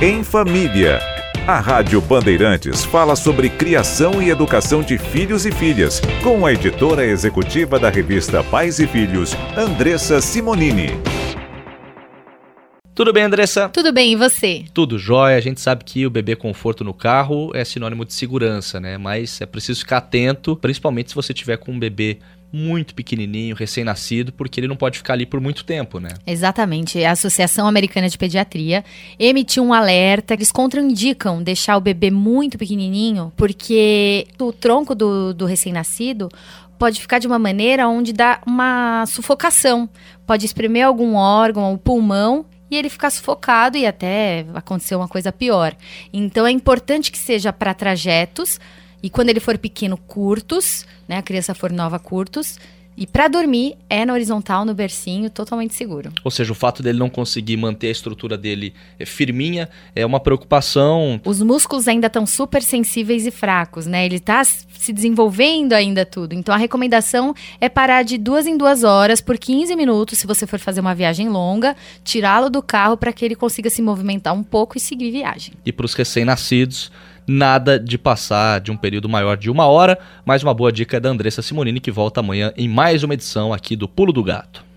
Em Família. A Rádio Bandeirantes fala sobre criação e educação de filhos e filhas, com a editora executiva da revista Pais e Filhos, Andressa Simonini. Tudo bem, Andressa? Tudo bem, e você? Tudo jóia. A gente sabe que o bebê conforto no carro é sinônimo de segurança, né? Mas é preciso ficar atento, principalmente se você tiver com um bebê muito pequenininho, recém-nascido, porque ele não pode ficar ali por muito tempo, né? Exatamente. A Associação Americana de Pediatria emitiu um alerta. Eles contraindicam deixar o bebê muito pequenininho, porque o tronco do, do recém-nascido pode ficar de uma maneira onde dá uma sufocação. Pode espremer algum órgão, o pulmão, e ele ficar sufocado e até acontecer uma coisa pior. Então é importante que seja para trajetos e quando ele for pequeno, curtos, né? A criança for nova, curtos. E para dormir é na horizontal, no bercinho, totalmente seguro. Ou seja, o fato dele não conseguir manter a estrutura dele é, firminha é uma preocupação. Os músculos ainda estão super sensíveis e fracos, né? Ele está se desenvolvendo ainda tudo. Então a recomendação é parar de duas em duas horas por 15 minutos, se você for fazer uma viagem longa, tirá-lo do carro para que ele consiga se movimentar um pouco e seguir viagem. E para os recém-nascidos, nada de passar de um período maior de uma hora. Mais uma boa dica é da Andressa Simonini, que volta amanhã em mais uma edição aqui do Pulo do Gato.